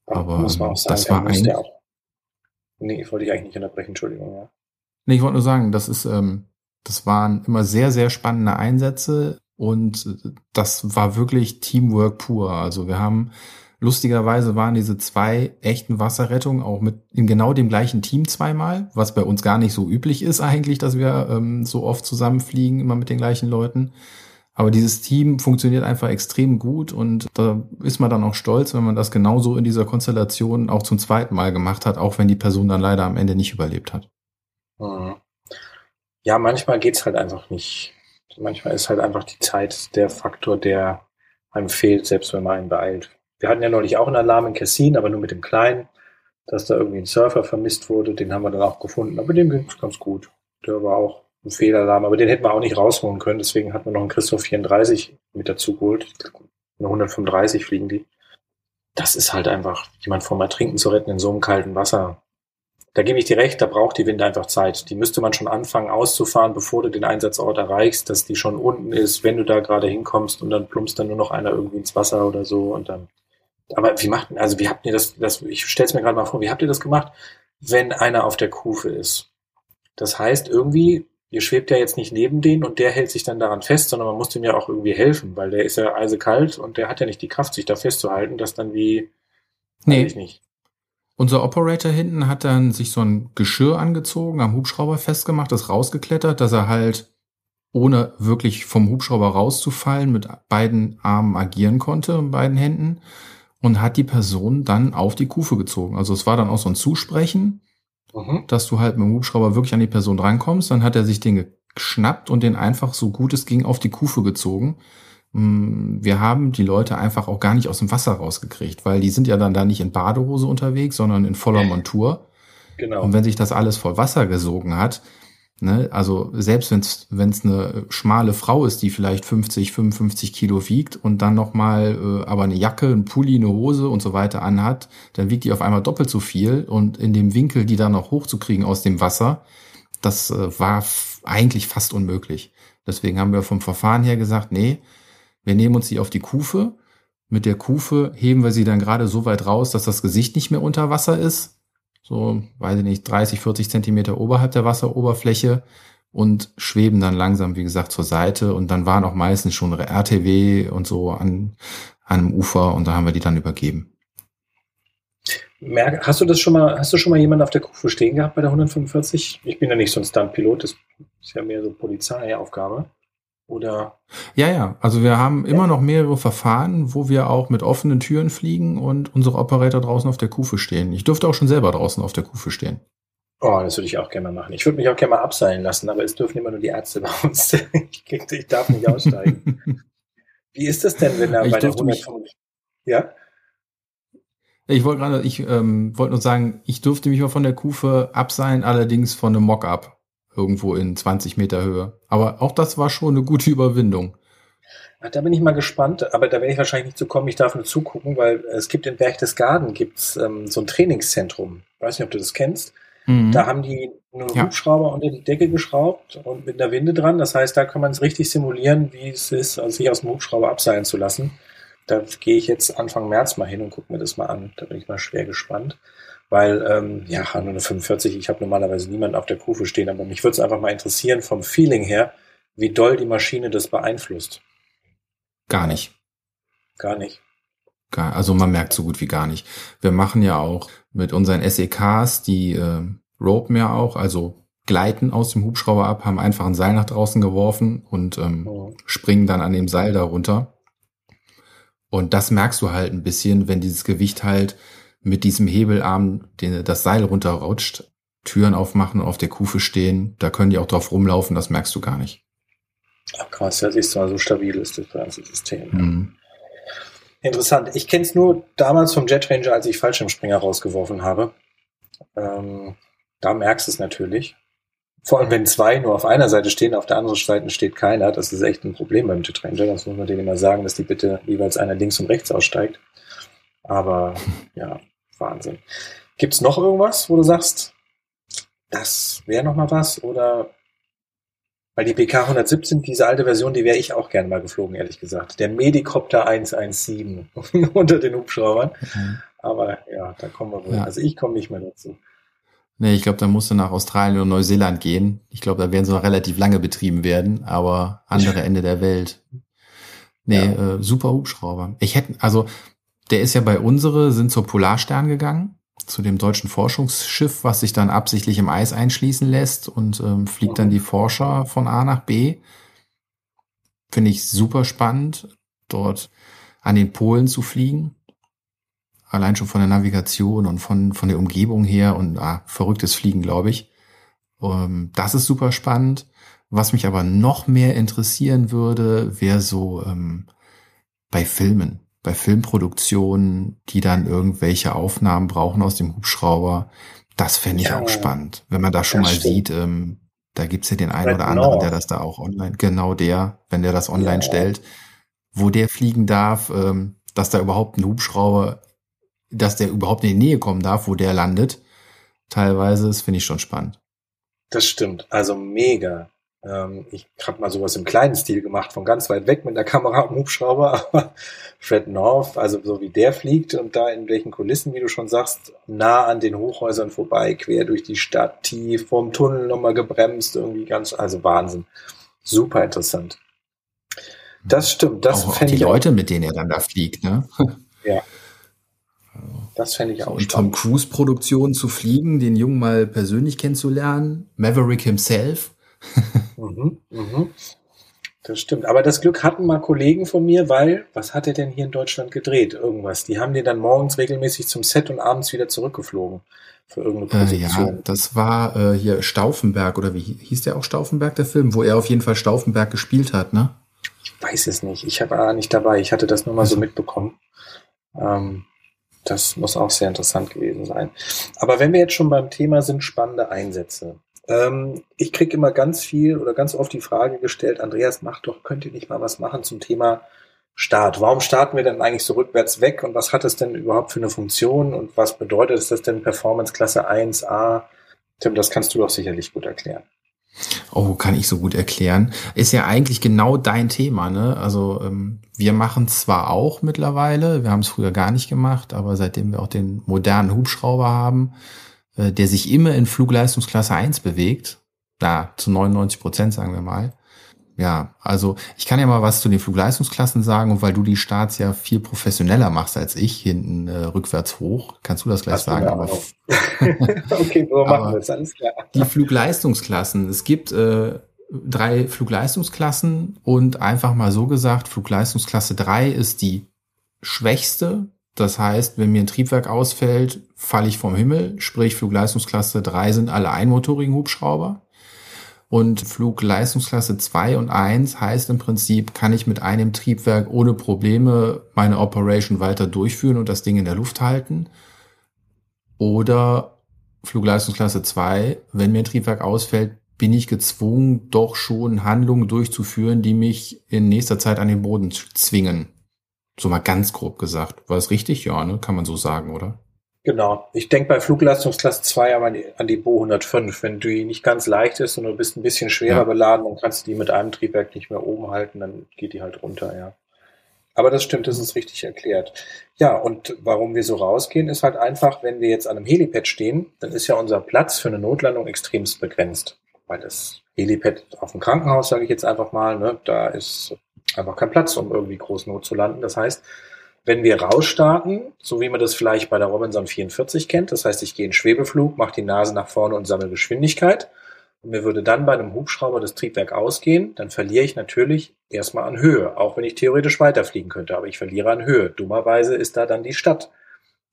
Ja, aber muss man auch sagen, das war ein. Auch. Nee, ich wollte dich eigentlich nicht unterbrechen, Entschuldigung. Ja. Nee, ich wollte nur sagen, das ist, ähm, das waren immer sehr, sehr spannende Einsätze. Und das war wirklich Teamwork pur. Also wir haben lustigerweise waren diese zwei echten Wasserrettungen auch mit in genau dem gleichen Team zweimal, was bei uns gar nicht so üblich ist eigentlich, dass wir ähm, so oft zusammenfliegen, immer mit den gleichen Leuten. Aber dieses Team funktioniert einfach extrem gut und da ist man dann auch stolz, wenn man das genauso in dieser Konstellation auch zum zweiten Mal gemacht hat, auch wenn die Person dann leider am Ende nicht überlebt hat. Mhm. Ja, manchmal geht's halt einfach nicht. Manchmal ist halt einfach die Zeit der Faktor, der einem fehlt, selbst wenn man einen beeilt. Wir hatten ja neulich auch einen Alarm in Kessin, aber nur mit dem Kleinen, dass da irgendwie ein Surfer vermisst wurde. Den haben wir dann auch gefunden, aber dem ging es ganz gut. Der war auch ein Fehlalarm, aber den hätten wir auch nicht rausholen können. Deswegen hatten wir noch einen Christoph 34 mit dazu geholt. Eine 135 fliegen die. Das ist halt einfach, jemand vom Ertrinken zu retten in so einem kalten Wasser. Da gebe ich dir recht, da braucht die Winde einfach Zeit. Die müsste man schon anfangen auszufahren, bevor du den Einsatzort erreichst, dass die schon unten ist, wenn du da gerade hinkommst und dann plumpst dann nur noch einer irgendwie ins Wasser oder so und dann. Aber wie macht, also wie habt ihr das, das ich stell's mir gerade mal vor, wie habt ihr das gemacht, wenn einer auf der Kufe ist? Das heißt, irgendwie, ihr schwebt ja jetzt nicht neben denen und der hält sich dann daran fest, sondern man muss dem ja auch irgendwie helfen, weil der ist ja eisekalt und der hat ja nicht die Kraft, sich da festzuhalten, dass dann wie, nee. ich nicht. Unser Operator hinten hat dann sich so ein Geschirr angezogen, am Hubschrauber festgemacht, ist rausgeklettert, dass er halt ohne wirklich vom Hubschrauber rauszufallen mit beiden Armen agieren konnte, mit beiden Händen und hat die Person dann auf die Kufe gezogen. Also es war dann auch so ein Zusprechen, mhm. dass du halt mit dem Hubschrauber wirklich an die Person drankommst. Dann hat er sich den geschnappt und den einfach so gut es ging auf die Kufe gezogen. Mm, wir haben die Leute einfach auch gar nicht aus dem Wasser rausgekriegt, weil die sind ja dann da nicht in Badehose unterwegs, sondern in voller Montur. Genau. Und wenn sich das alles voll Wasser gesogen hat, ne, also selbst wenn es eine schmale Frau ist, die vielleicht 50, 55 Kilo wiegt und dann nochmal äh, aber eine Jacke, ein Pulli, eine Hose und so weiter anhat, dann wiegt die auf einmal doppelt so viel und in dem Winkel, die da noch hochzukriegen aus dem Wasser, das äh, war eigentlich fast unmöglich. Deswegen haben wir vom Verfahren her gesagt, nee, wir nehmen uns sie auf die Kufe. Mit der Kufe heben wir sie dann gerade so weit raus, dass das Gesicht nicht mehr unter Wasser ist. So, weiß ich nicht, 30, 40 Zentimeter oberhalb der Wasseroberfläche und schweben dann langsam, wie gesagt, zur Seite. Und dann waren auch meistens schon RTW und so an, an einem Ufer und da haben wir die dann übergeben. Hast du das schon mal, hast du schon mal jemanden auf der Kufe stehen gehabt bei der 145? Ich bin ja nicht so ein Stuntpilot, das ist ja mehr so Polizeiaufgabe. Oder? Ja, ja. Also wir haben immer noch mehrere Verfahren, wo wir auch mit offenen Türen fliegen und unsere Operator draußen auf der Kufe stehen. Ich dürfte auch schon selber draußen auf der Kufe stehen. Oh, das würde ich auch gerne mal machen. Ich würde mich auch gerne mal abseilen lassen, aber es dürfen immer nur die Ärzte bei uns. ich, ich darf nicht aussteigen. Wie ist das denn, wenn da bei der 150... Ja? Ich wollte gerade, ich ähm, wollte nur sagen, ich durfte mich mal von der Kufe abseilen, allerdings von einem Mock-up irgendwo in 20 Meter Höhe. Aber auch das war schon eine gute Überwindung. Da bin ich mal gespannt, aber da werde ich wahrscheinlich nicht zu kommen. Ich darf nur zugucken, weil es gibt in Berchtesgaden gibt's ähm, so ein Trainingszentrum. Ich weiß nicht, ob du das kennst. Mhm. Da haben die einen ja. Hubschrauber unter die Decke geschraubt und mit einer Winde dran. Das heißt, da kann man es richtig simulieren, wie es ist, also sich aus dem Hubschrauber abseilen zu lassen. Da gehe ich jetzt Anfang März mal hin und gucke mir das mal an. Da bin ich mal schwer gespannt weil ähm, ja, nur eine 45, ich habe normalerweise niemanden auf der Kufe stehen, aber mich würde es einfach mal interessieren vom Feeling her, wie doll die Maschine das beeinflusst. Gar nicht. Gar nicht. Gar, also man merkt so gut wie gar nicht. Wir machen ja auch mit unseren SEKs, die äh, ropen ja auch, also gleiten aus dem Hubschrauber ab, haben einfach ein Seil nach draußen geworfen und ähm, oh. springen dann an dem Seil darunter. Und das merkst du halt ein bisschen, wenn dieses Gewicht halt mit diesem Hebelarm den, das Seil runterrutscht, Türen aufmachen und auf der Kufe stehen. Da können die auch drauf rumlaufen, das merkst du gar nicht. Ach krass, ja, siehst du mal, so stabil ist das ganze System. Mhm. Interessant. Ich kenne es nur damals vom Jet Ranger, als ich Fallschirmspringer rausgeworfen habe. Ähm, da merkst du es natürlich. Vor allem, wenn zwei nur auf einer Seite stehen, auf der anderen Seite steht keiner. Das ist echt ein Problem beim Jet Ranger. Das muss man denen immer sagen, dass die bitte jeweils einer links und rechts aussteigt. Aber ja, Wahnsinn. Gibt's noch irgendwas, wo du sagst, das wäre noch mal was? Oder weil die PK 117, diese alte Version, die wäre ich auch gerne mal geflogen, ehrlich gesagt. Der Medicopter 117 unter den Hubschraubern. Mhm. Aber ja, da kommen wir wohl. Ja. Also ich komme nicht mehr dazu. Nee, ich glaube, da musst du nach Australien oder Neuseeland gehen. Ich glaube, da werden sie noch relativ lange betrieben werden, aber andere Ende der Welt. Nee, ja. äh, super Hubschrauber. Ich hätte, also der ist ja bei unsere, sind zur Polarstern gegangen, zu dem deutschen Forschungsschiff, was sich dann absichtlich im Eis einschließen lässt und ähm, fliegt dann die Forscher von A nach B. Finde ich super spannend, dort an den Polen zu fliegen. Allein schon von der Navigation und von, von der Umgebung her und ah, verrücktes Fliegen, glaube ich. Ähm, das ist super spannend. Was mich aber noch mehr interessieren würde, wäre so ähm, bei Filmen bei Filmproduktionen, die dann irgendwelche Aufnahmen brauchen aus dem Hubschrauber. Das fände ich ja, auch spannend, wenn man da schon mal stimmt. sieht, ähm, da gibt's ja den einen oder anderen, der das da auch online, genau der, wenn der das online ja. stellt, wo der fliegen darf, ähm, dass da überhaupt ein Hubschrauber, dass der überhaupt in die Nähe kommen darf, wo der landet. teilweise, das finde ich schon spannend. Das stimmt, also mega. Ähm, ich habe mal sowas im kleinen Stil gemacht, von ganz weit weg mit der Kamera am Hubschrauber, aber Fred North, also so wie der fliegt und da in welchen Kulissen, wie du schon sagst, nah an den Hochhäusern vorbei, quer durch die Stadt, tief vom Tunnel nochmal gebremst, irgendwie ganz, also Wahnsinn. Super interessant. Das stimmt, das auch, auch die Leute, mit denen er dann da fliegt, ne? Ja. Das fände ich auch Und Tom Cruise Produktion zu fliegen, den Jungen mal persönlich kennenzulernen, Maverick himself, mhm, mhm. Das stimmt. Aber das Glück hatten mal Kollegen von mir, weil, was hat er denn hier in Deutschland gedreht? Irgendwas. Die haben den dann morgens regelmäßig zum Set und abends wieder zurückgeflogen. Für irgendeine Position. Äh, ja, das war äh, hier Stauffenberg, oder wie hieß der auch Stauffenberg, der Film, wo er auf jeden Fall Stauffenberg gespielt hat, ne? Ich weiß es nicht. Ich war nicht dabei. Ich hatte das nur mal also. so mitbekommen. Ähm, das muss auch sehr interessant gewesen sein. Aber wenn wir jetzt schon beim Thema sind, spannende Einsätze. Ähm, ich kriege immer ganz viel oder ganz oft die Frage gestellt, Andreas, mach doch, könnt ihr nicht mal was machen zum Thema Start? Warum starten wir denn eigentlich so rückwärts weg und was hat das denn überhaupt für eine Funktion und was bedeutet es das denn Performance Klasse 1a? Tim, das kannst du doch sicherlich gut erklären. Oh, kann ich so gut erklären. Ist ja eigentlich genau dein Thema, ne? Also ähm, wir machen zwar auch mittlerweile, wir haben es früher gar nicht gemacht, aber seitdem wir auch den modernen Hubschrauber haben, äh, der sich immer in Flugleistungsklasse 1 bewegt, da zu 99 Prozent sagen wir mal. Ja, also ich kann ja mal was zu den Flugleistungsklassen sagen und weil du die Starts ja viel professioneller machst als ich, hinten äh, rückwärts hoch, kannst du das gleich Hast sagen. Aber, okay, so machen wir es, alles klar. Die Flugleistungsklassen, es gibt äh, drei Flugleistungsklassen und einfach mal so gesagt, Flugleistungsklasse 3 ist die schwächste das heißt, wenn mir ein Triebwerk ausfällt, falle ich vom Himmel, sprich Flugleistungsklasse 3 sind alle einmotorigen Hubschrauber. Und Flugleistungsklasse 2 und 1 heißt im Prinzip, kann ich mit einem Triebwerk ohne Probleme meine Operation weiter durchführen und das Ding in der Luft halten. Oder Flugleistungsklasse 2, wenn mir ein Triebwerk ausfällt, bin ich gezwungen, doch schon Handlungen durchzuführen, die mich in nächster Zeit an den Boden zwingen. So mal ganz grob gesagt. War es richtig? Ja, ne? Kann man so sagen, oder? Genau. Ich denke bei Flugleistungsklasse 2 aber an die, Bo 105. Wenn die nicht ganz leicht ist und du bist ein bisschen schwerer ja. beladen und kannst die mit einem Triebwerk nicht mehr oben halten, dann geht die halt runter, ja. Aber das stimmt, das ist richtig erklärt. Ja, und warum wir so rausgehen, ist halt einfach, wenn wir jetzt an einem Helipad stehen, dann ist ja unser Platz für eine Notlandung extremst begrenzt. Weil das Helipad auf dem Krankenhaus, sage ich jetzt einfach mal, ne, da ist einfach kein Platz, um irgendwie groß Not zu landen. Das heißt, wenn wir rausstarten, so wie man das vielleicht bei der Robinson 44 kennt, das heißt, ich gehe in Schwebeflug, mache die Nase nach vorne und sammle Geschwindigkeit, und mir würde dann bei einem Hubschrauber das Triebwerk ausgehen, dann verliere ich natürlich erstmal an Höhe, auch wenn ich theoretisch weiterfliegen könnte, aber ich verliere an Höhe. Dummerweise ist da dann die Stadt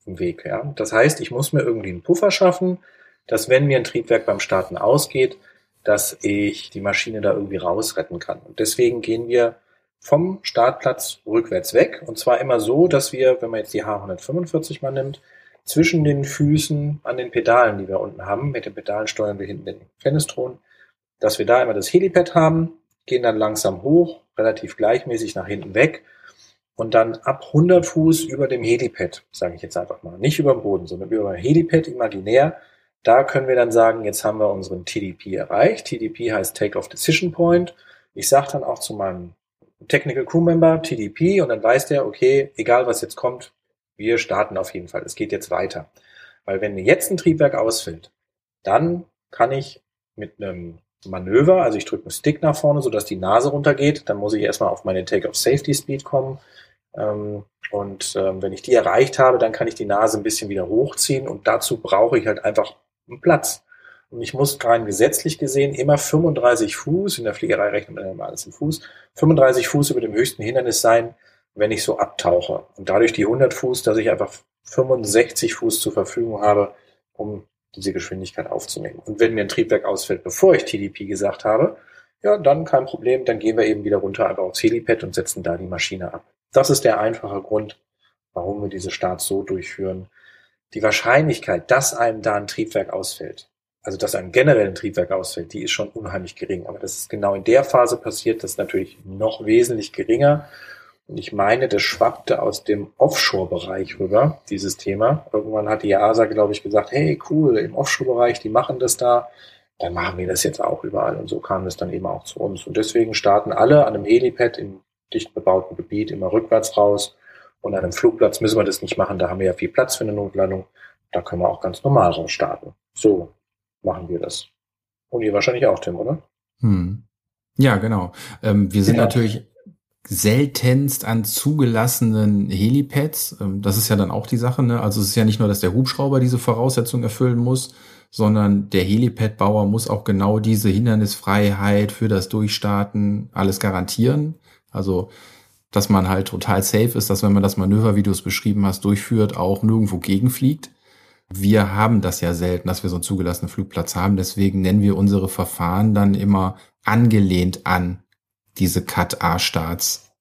im Weg. Ja? Das heißt, ich muss mir irgendwie einen Puffer schaffen, dass wenn mir ein Triebwerk beim Starten ausgeht, dass ich die Maschine da irgendwie rausretten kann. Und deswegen gehen wir vom Startplatz rückwärts weg. Und zwar immer so, dass wir, wenn man jetzt die H145 mal nimmt, zwischen den Füßen an den Pedalen, die wir unten haben, mit den Pedalen steuern wir hinten den Fenestron, dass wir da immer das Helipad haben, gehen dann langsam hoch, relativ gleichmäßig nach hinten weg und dann ab 100 Fuß über dem Helipad, sage ich jetzt einfach mal, nicht über dem Boden, sondern über dem Helipad imaginär, da können wir dann sagen, jetzt haben wir unseren TDP erreicht. TDP heißt Take-off Decision Point. Ich sage dann auch zu meinem Technical Crew Member, TDP, und dann weiß der, okay, egal was jetzt kommt, wir starten auf jeden Fall. Es geht jetzt weiter. Weil wenn mir jetzt ein Triebwerk ausfällt, dann kann ich mit einem Manöver, also ich drücke einen Stick nach vorne, sodass die Nase runtergeht, dann muss ich erstmal auf meine Take-off Safety Speed kommen. Ähm, und ähm, wenn ich die erreicht habe, dann kann ich die Nase ein bisschen wieder hochziehen und dazu brauche ich halt einfach einen Platz. Und ich muss rein gesetzlich gesehen immer 35 Fuß, in der Fliegerei rechnet man immer alles im Fuß, 35 Fuß über dem höchsten Hindernis sein, wenn ich so abtauche. Und dadurch die 100 Fuß, dass ich einfach 65 Fuß zur Verfügung habe, um diese Geschwindigkeit aufzunehmen. Und wenn mir ein Triebwerk ausfällt, bevor ich TDP gesagt habe, ja, dann kein Problem, dann gehen wir eben wieder runter einfach aufs Helipad und setzen da die Maschine ab. Das ist der einfache Grund, warum wir diese Starts so durchführen. Die Wahrscheinlichkeit, dass einem da ein Triebwerk ausfällt, also dass ein generellen Triebwerk ausfällt, die ist schon unheimlich gering. Aber das ist genau in der Phase passiert, das ist natürlich noch wesentlich geringer. Und ich meine, das schwappte aus dem Offshore-Bereich rüber, dieses Thema. Irgendwann hat die EASA, glaube ich, gesagt, hey, cool, im Offshore-Bereich, die machen das da. Dann machen wir das jetzt auch überall. Und so kam es dann eben auch zu uns. Und deswegen starten alle an einem Helipad im dicht bebauten Gebiet immer rückwärts raus. Und an einem Flugplatz müssen wir das nicht machen. Da haben wir ja viel Platz für eine Notlandung. Da können wir auch ganz normal raus starten. So machen wir das. Und ihr wahrscheinlich auch, Tim, oder? Hm. Ja, genau. Ähm, wir sind ja. natürlich seltenst an zugelassenen Helipads. Ähm, das ist ja dann auch die Sache. Ne? Also es ist ja nicht nur, dass der Hubschrauber diese Voraussetzungen erfüllen muss, sondern der Helipad-Bauer muss auch genau diese Hindernisfreiheit für das Durchstarten alles garantieren. Also dass man halt total safe ist, dass wenn man das Manöver, wie du es beschrieben hast, durchführt, auch nirgendwo gegenfliegt. Wir haben das ja selten, dass wir so einen zugelassenen Flugplatz haben. Deswegen nennen wir unsere Verfahren dann immer angelehnt an diese Cut-A-Starts.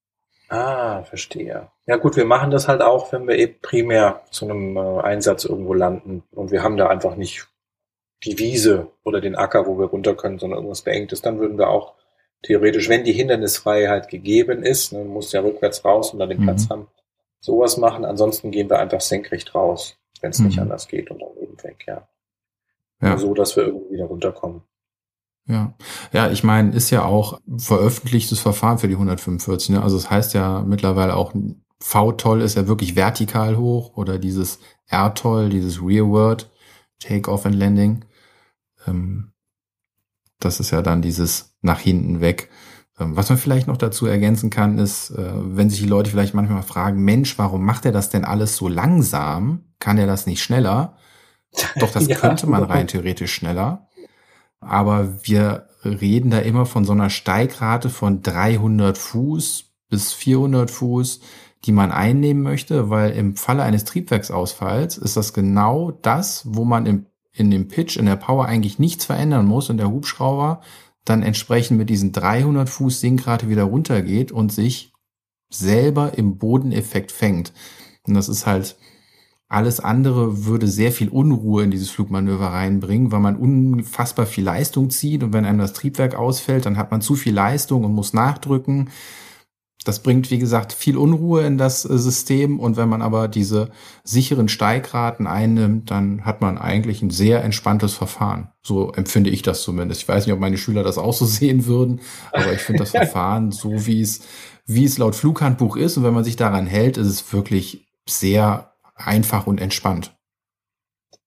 Ah, verstehe. Ja gut, wir machen das halt auch, wenn wir eben primär zu einem äh, Einsatz irgendwo landen und wir haben da einfach nicht die Wiese oder den Acker, wo wir runter können, sondern irgendwas beengtes, dann würden wir auch theoretisch, wenn die Hindernisfreiheit gegeben ist, dann muss ja rückwärts raus und dann den mhm. Platz haben, sowas machen. Ansonsten gehen wir einfach senkrecht raus, wenn es mhm. nicht anders geht und dann eben weg, ja. ja. So, dass wir irgendwie wieder runterkommen. Ja, ja, ich meine, ist ja auch veröffentlichtes Verfahren für die 145. Ne? Also es das heißt ja mittlerweile auch, V-Toll ist ja wirklich vertikal hoch oder dieses R-Toll, dieses Rearward, Take-Off and Landing. Ähm, das ist ja dann dieses nach hinten weg. Ähm, was man vielleicht noch dazu ergänzen kann, ist, äh, wenn sich die Leute vielleicht manchmal fragen, Mensch, warum macht er das denn alles so langsam? Kann er das nicht schneller? Doch, das ja. könnte man rein theoretisch schneller. Aber wir reden da immer von so einer Steigrate von 300 Fuß bis 400 Fuß, die man einnehmen möchte, weil im Falle eines Triebwerksausfalls ist das genau das, wo man im, in dem Pitch, in der Power eigentlich nichts verändern muss und der Hubschrauber dann entsprechend mit diesen 300 Fuß Sinkrate wieder runtergeht und sich selber im Bodeneffekt fängt. Und das ist halt alles andere würde sehr viel Unruhe in dieses Flugmanöver reinbringen, weil man unfassbar viel Leistung zieht und wenn einem das Triebwerk ausfällt, dann hat man zu viel Leistung und muss nachdrücken. Das bringt, wie gesagt, viel Unruhe in das äh, System und wenn man aber diese sicheren Steigraten einnimmt, dann hat man eigentlich ein sehr entspanntes Verfahren. So empfinde ich das zumindest. Ich weiß nicht, ob meine Schüler das auch so sehen würden, aber ich finde das Verfahren so, wie es, wie es laut Flughandbuch ist und wenn man sich daran hält, ist es wirklich sehr einfach und entspannt.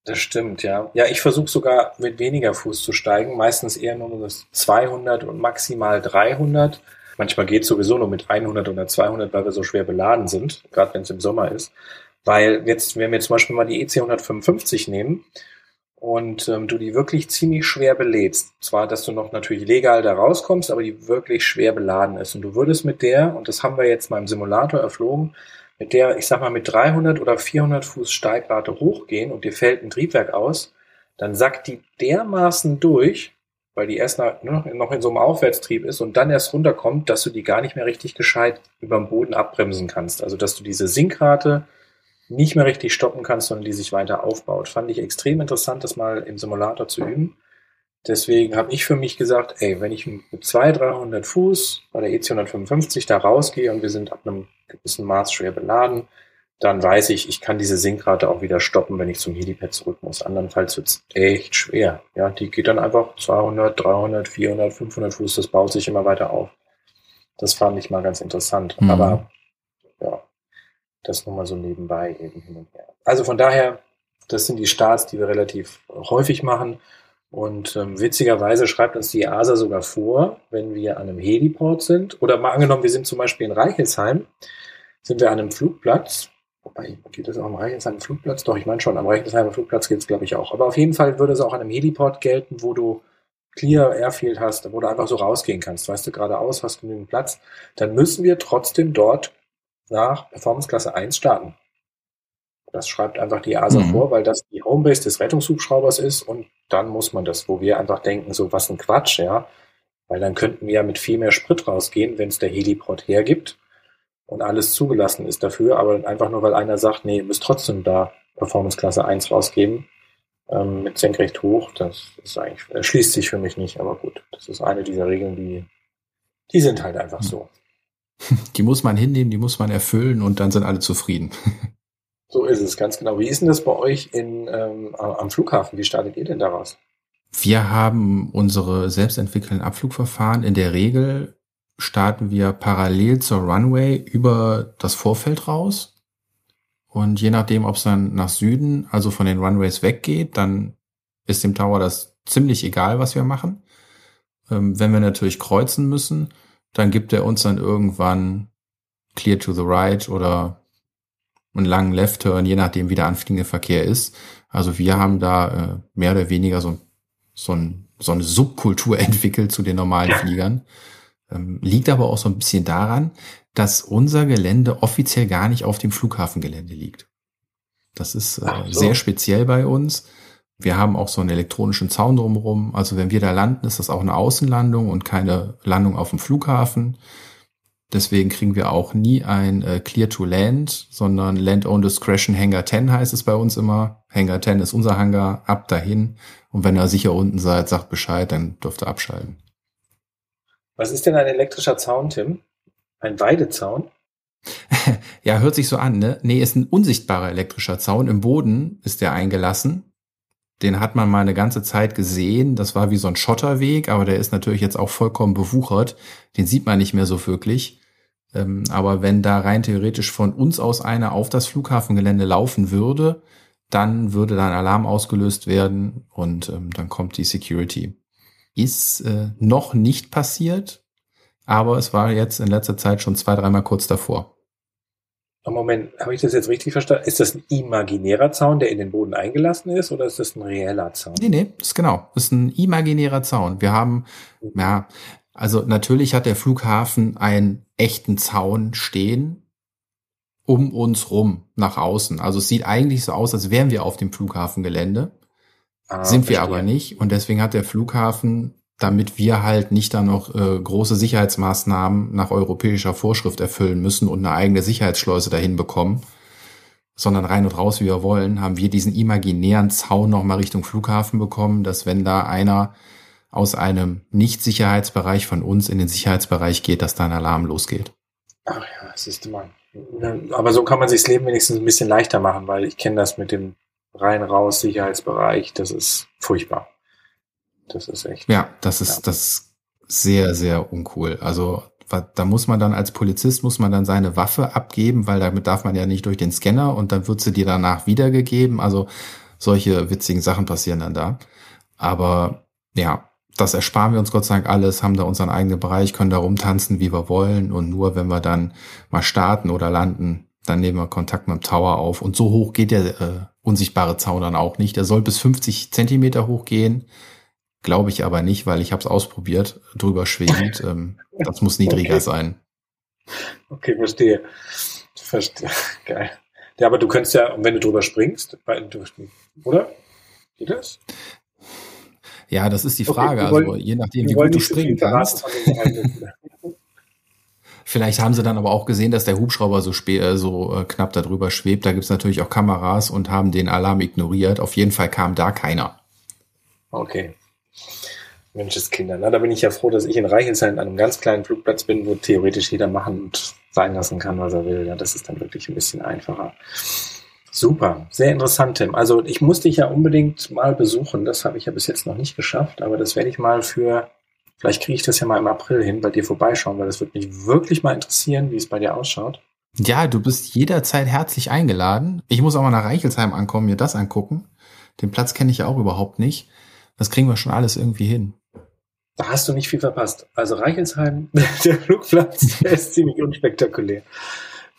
Das stimmt, ja. Ja, ich versuche sogar mit weniger Fuß zu steigen, meistens eher nur das 200 und maximal 300. Manchmal geht sowieso nur mit 100 oder 200, weil wir so schwer beladen sind, gerade wenn es im Sommer ist. Weil jetzt, wenn wir zum Beispiel mal die EC 155 nehmen und ähm, du die wirklich ziemlich schwer belädst, zwar, dass du noch natürlich legal da rauskommst, aber die wirklich schwer beladen ist und du würdest mit der, und das haben wir jetzt mal im Simulator erflogen, mit der, ich sag mal, mit 300 oder 400 Fuß Steigrate hochgehen und dir fällt ein Triebwerk aus, dann sackt die dermaßen durch, weil die erst noch, ne, noch in so einem Aufwärtstrieb ist und dann erst runterkommt, dass du die gar nicht mehr richtig gescheit über dem Boden abbremsen kannst. Also, dass du diese Sinkrate nicht mehr richtig stoppen kannst, sondern die sich weiter aufbaut. Fand ich extrem interessant, das mal im Simulator zu üben. Deswegen habe ich für mich gesagt, ey, wenn ich mit 200, 300 Fuß bei der EC 155 da rausgehe und wir sind ab einem gewissen Maß schwer beladen, dann weiß ich, ich kann diese Sinkrate auch wieder stoppen, wenn ich zum Helipad zurück muss. Andernfalls wird es echt schwer. Ja, die geht dann einfach 200, 300, 400, 500 Fuß, das baut sich immer weiter auf. Das fand ich mal ganz interessant. Mhm. Aber ja, das nur mal so nebenbei eben hin und her. Also von daher, das sind die Starts, die wir relativ häufig machen. Und ähm, witzigerweise schreibt uns die EASA sogar vor, wenn wir an einem Heliport sind. Oder mal angenommen, wir sind zum Beispiel in Reichelsheim, sind wir an einem Flugplatz. Wobei, geht das auch am Reichelsheim Flugplatz? Doch, ich meine schon, am Reichelsheim Flugplatz geht es, glaube ich, auch. Aber auf jeden Fall würde es auch an einem Heliport gelten, wo du Clear Airfield hast, wo du einfach so rausgehen kannst. Weißt du, geradeaus, hast genügend Platz. Dann müssen wir trotzdem dort nach Performance Klasse 1 starten. Das schreibt einfach die EASA mhm. vor, weil das die Homebase des Rettungshubschraubers ist und dann muss man das, wo wir einfach denken, so was ein Quatsch, ja. Weil dann könnten wir ja mit viel mehr Sprit rausgehen, wenn es der Heliport hergibt und alles zugelassen ist dafür, aber einfach nur, weil einer sagt, nee, ihr müsst trotzdem da Performance Klasse 1 rausgeben, ähm, mit senkrecht hoch, das ist eigentlich, erschließt sich für mich nicht, aber gut, das ist eine dieser Regeln, die, die sind halt einfach so. Die muss man hinnehmen, die muss man erfüllen und dann sind alle zufrieden. So ist es, ganz genau. Wie ist denn das bei euch in, ähm, am Flughafen? Wie startet ihr denn daraus? Wir haben unsere selbstentwickelten Abflugverfahren. In der Regel starten wir parallel zur Runway über das Vorfeld raus. Und je nachdem, ob es dann nach Süden, also von den Runways weggeht, dann ist dem Tower das ziemlich egal, was wir machen. Ähm, wenn wir natürlich kreuzen müssen, dann gibt er uns dann irgendwann clear to the right oder einen langen Left Turn, je nachdem, wie der anfliegende Verkehr ist. Also wir haben da äh, mehr oder weniger so, so, ein, so eine Subkultur entwickelt zu den normalen Fliegern. Ähm, liegt aber auch so ein bisschen daran, dass unser Gelände offiziell gar nicht auf dem Flughafengelände liegt. Das ist äh, so. sehr speziell bei uns. Wir haben auch so einen elektronischen Zaun drumherum. Also wenn wir da landen, ist das auch eine Außenlandung und keine Landung auf dem Flughafen. Deswegen kriegen wir auch nie ein äh, Clear to Land, sondern Land on Discretion Hangar 10 heißt es bei uns immer. Hangar 10 ist unser Hangar, ab dahin. Und wenn ihr sicher unten seid, sagt Bescheid, dann dürft ihr abschalten. Was ist denn ein elektrischer Zaun, Tim? Ein Weidezaun? ja, hört sich so an, ne? Nee, ist ein unsichtbarer elektrischer Zaun. Im Boden ist der eingelassen. Den hat man mal eine ganze Zeit gesehen. Das war wie so ein Schotterweg, aber der ist natürlich jetzt auch vollkommen bewuchert. Den sieht man nicht mehr so wirklich. Ähm, aber wenn da rein theoretisch von uns aus einer auf das Flughafengelände laufen würde, dann würde da ein Alarm ausgelöst werden und ähm, dann kommt die Security. Ist äh, noch nicht passiert, aber es war jetzt in letzter Zeit schon zwei, dreimal kurz davor. Moment, habe ich das jetzt richtig verstanden? Ist das ein imaginärer Zaun, der in den Boden eingelassen ist, oder ist das ein reeller Zaun? Nee, nee, ist genau. Das ist ein imaginärer Zaun. Wir haben, ja, also natürlich hat der Flughafen einen echten Zaun stehen um uns rum nach außen. Also es sieht eigentlich so aus, als wären wir auf dem Flughafengelände. Ah, sind wir aber nicht. Und deswegen hat der Flughafen, damit wir halt nicht dann noch äh, große Sicherheitsmaßnahmen nach europäischer Vorschrift erfüllen müssen und eine eigene Sicherheitsschleuse dahin bekommen, sondern rein und raus, wie wir wollen, haben wir diesen imaginären Zaun nochmal Richtung Flughafen bekommen, dass wenn da einer aus einem Nicht-Sicherheitsbereich von uns in den Sicherheitsbereich geht, dass da ein Alarm losgeht. Ach ja, das ist mal. Aber so kann man sich das Leben wenigstens ein bisschen leichter machen, weil ich kenne das mit dem rein-raus Sicherheitsbereich. Das ist furchtbar. Das ist echt. Ja, das ist, ja. das ist sehr, sehr uncool. Also da muss man dann als Polizist muss man dann seine Waffe abgeben, weil damit darf man ja nicht durch den Scanner und dann wird sie dir danach wiedergegeben. Also solche witzigen Sachen passieren dann da. Aber ja, das ersparen wir uns Gott sei Dank alles, haben da unseren eigenen Bereich, können da rumtanzen, wie wir wollen. Und nur wenn wir dann mal starten oder landen, dann nehmen wir Kontakt mit dem Tower auf. Und so hoch geht der äh, unsichtbare Zaun dann auch nicht. Der soll bis 50 Zentimeter hoch gehen. Glaube ich aber nicht, weil ich habe es ausprobiert, drüber schwebend. ähm, das muss niedriger okay. sein. Okay, verstehe. Verstehe. Geil. Ja, aber du könntest ja, wenn du drüber springst, oder? Geht das? Ja, das ist die Frage. Okay, wollen, also je nachdem, wie gut du springen kannst. Vielleicht haben sie dann aber auch gesehen, dass der Hubschrauber so, äh, so äh, knapp darüber schwebt. Da gibt's natürlich auch Kameras und haben den Alarm ignoriert. Auf jeden Fall kam da keiner. Okay. Menscheskinder. Na, da bin ich ja froh, dass ich in Reichelsheim an einem ganz kleinen Flugplatz bin, wo theoretisch jeder machen und sein lassen kann, was er will. Ja, das ist dann wirklich ein bisschen einfacher. Super, sehr interessant, Tim. Also ich muss dich ja unbedingt mal besuchen. Das habe ich ja bis jetzt noch nicht geschafft, aber das werde ich mal für, vielleicht kriege ich das ja mal im April hin, bei dir vorbeischauen, weil das würde mich wirklich mal interessieren, wie es bei dir ausschaut. Ja, du bist jederzeit herzlich eingeladen. Ich muss auch mal nach Reichelsheim ankommen, mir das angucken. Den Platz kenne ich ja auch überhaupt nicht. Das kriegen wir schon alles irgendwie hin. Da hast du nicht viel verpasst. Also Reichelsheim, der Flugplatz, der ist ziemlich unspektakulär.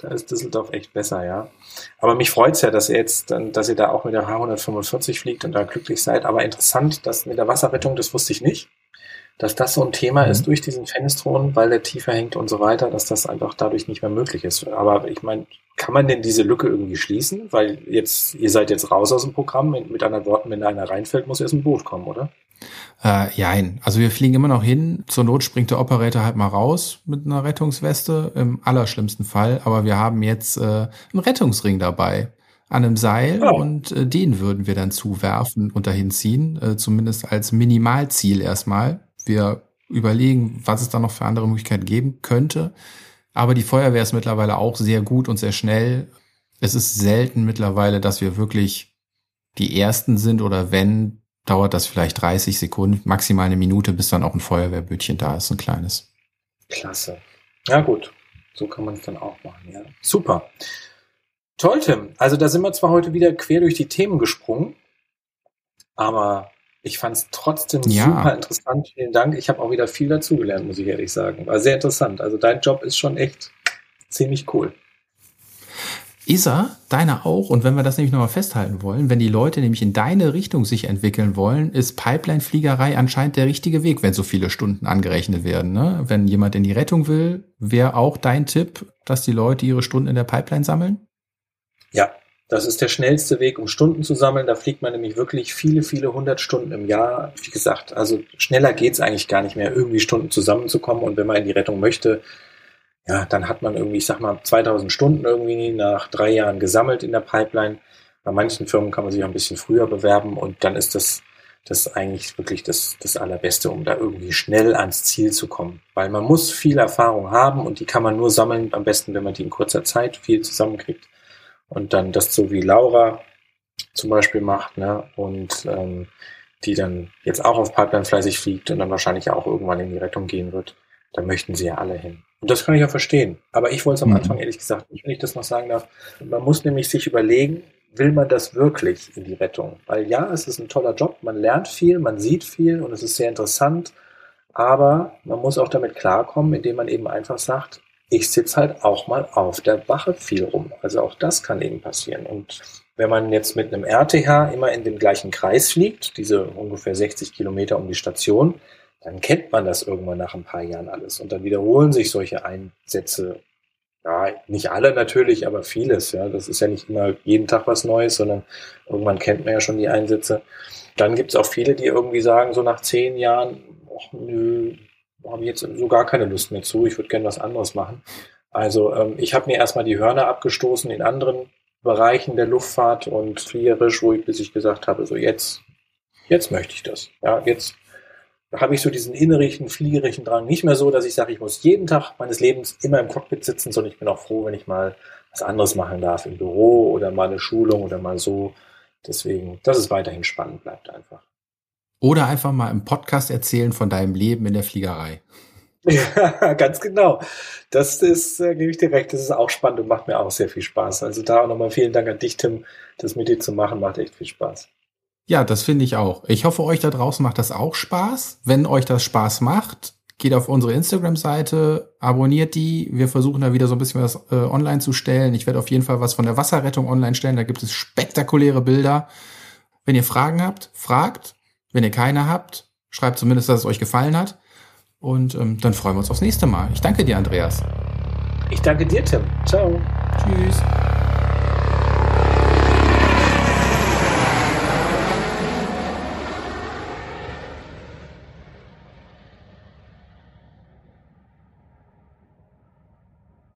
Da ist Düsseldorf echt besser, ja. Aber mich freut's ja, dass ihr jetzt, dass ihr da auch mit der H145 fliegt und da glücklich seid. Aber interessant, dass mit der Wasserrettung, das wusste ich nicht, dass das so ein Thema mhm. ist durch diesen Fenestron, weil der tiefer hängt und so weiter, dass das einfach dadurch nicht mehr möglich ist. Aber ich meine, kann man denn diese Lücke irgendwie schließen? Weil jetzt, ihr seid jetzt raus aus dem Programm. Mit, anderen Worten, wenn da einer reinfällt, muss erst ein Boot kommen, oder? Äh, jein. Also wir fliegen immer noch hin. Zur Not springt der Operator halt mal raus mit einer Rettungsweste, im allerschlimmsten Fall. Aber wir haben jetzt äh, einen Rettungsring dabei an einem Seil oh. und äh, den würden wir dann zuwerfen und dahin ziehen, äh, zumindest als Minimalziel erstmal. Wir überlegen, was es da noch für andere Möglichkeiten geben könnte. Aber die Feuerwehr ist mittlerweile auch sehr gut und sehr schnell. Es ist selten mittlerweile, dass wir wirklich die Ersten sind oder wenn, dauert das vielleicht 30 Sekunden, maximal eine Minute, bis dann auch ein Feuerwehrbötchen da ist, ein kleines. Klasse. Ja gut, so kann man es dann auch machen, ja. Super. Toll, Tim. Also da sind wir zwar heute wieder quer durch die Themen gesprungen, aber ich fand es trotzdem ja. super interessant. Vielen Dank. Ich habe auch wieder viel dazugelernt, muss ich ehrlich sagen. War sehr interessant. Also dein Job ist schon echt ziemlich cool. Isa, deine auch. Und wenn wir das nämlich nochmal festhalten wollen, wenn die Leute nämlich in deine Richtung sich entwickeln wollen, ist Pipeline-Fliegerei anscheinend der richtige Weg, wenn so viele Stunden angerechnet werden. Ne? Wenn jemand in die Rettung will, wäre auch dein Tipp, dass die Leute ihre Stunden in der Pipeline sammeln? Ja, das ist der schnellste Weg, um Stunden zu sammeln. Da fliegt man nämlich wirklich viele, viele hundert Stunden im Jahr. Wie gesagt, also schneller geht's eigentlich gar nicht mehr, irgendwie Stunden zusammenzukommen. Und wenn man in die Rettung möchte, ja, dann hat man irgendwie, ich sag mal, 2000 Stunden irgendwie nach drei Jahren gesammelt in der Pipeline. Bei manchen Firmen kann man sich auch ein bisschen früher bewerben und dann ist das, das eigentlich wirklich das, das Allerbeste, um da irgendwie schnell ans Ziel zu kommen. Weil man muss viel Erfahrung haben und die kann man nur sammeln, am besten, wenn man die in kurzer Zeit viel zusammenkriegt. Und dann das so wie Laura zum Beispiel macht, ne? Und ähm, die dann jetzt auch auf Pipeline fleißig fliegt und dann wahrscheinlich auch irgendwann in die Rettung gehen wird. Da möchten sie ja alle hin. Und das kann ich auch verstehen. Aber ich wollte es am mhm. Anfang ehrlich gesagt nicht, wenn ich das noch sagen darf. Man muss nämlich sich überlegen, will man das wirklich in die Rettung? Weil ja, es ist ein toller Job, man lernt viel, man sieht viel und es ist sehr interessant. Aber man muss auch damit klarkommen, indem man eben einfach sagt, ich sitze halt auch mal auf der Wache viel rum. Also auch das kann eben passieren. Und wenn man jetzt mit einem RTH immer in dem gleichen Kreis fliegt, diese ungefähr 60 Kilometer um die Station, dann kennt man das irgendwann nach ein paar Jahren alles. Und dann wiederholen sich solche Einsätze. Ja, nicht alle natürlich, aber vieles. Ja, das ist ja nicht immer jeden Tag was Neues, sondern irgendwann kennt man ja schon die Einsätze. Dann gibt es auch viele, die irgendwie sagen, so nach zehn Jahren, ach, nö, habe jetzt so gar keine Lust mehr zu, ich würde gerne was anderes machen. Also ähm, ich habe mir erstmal die Hörner abgestoßen in anderen Bereichen der Luftfahrt und fliegerisch, wo ich bis ich gesagt habe, so jetzt, jetzt möchte ich das. Ja, jetzt habe ich so diesen innerlichen, fliegerischen Drang. Nicht mehr so, dass ich sage, ich muss jeden Tag meines Lebens immer im Cockpit sitzen, sondern ich bin auch froh, wenn ich mal was anderes machen darf im Büro oder mal eine Schulung oder mal so. Deswegen, dass es weiterhin spannend bleibt einfach. Oder einfach mal im Podcast erzählen von deinem Leben in der Fliegerei. Ja, ganz genau. Das ist, äh, gebe ich dir recht, das ist auch spannend und macht mir auch sehr viel Spaß. Also da auch nochmal vielen Dank an dich, Tim. Das mit dir zu machen, macht echt viel Spaß. Ja, das finde ich auch. Ich hoffe, euch da draußen macht das auch Spaß. Wenn euch das Spaß macht, geht auf unsere Instagram-Seite, abonniert die. Wir versuchen da wieder so ein bisschen was äh, online zu stellen. Ich werde auf jeden Fall was von der Wasserrettung online stellen. Da gibt es spektakuläre Bilder. Wenn ihr Fragen habt, fragt. Wenn ihr keine habt, schreibt zumindest, dass es euch gefallen hat. Und ähm, dann freuen wir uns aufs nächste Mal. Ich danke dir, Andreas. Ich danke dir, Tim. Ciao. Tschüss.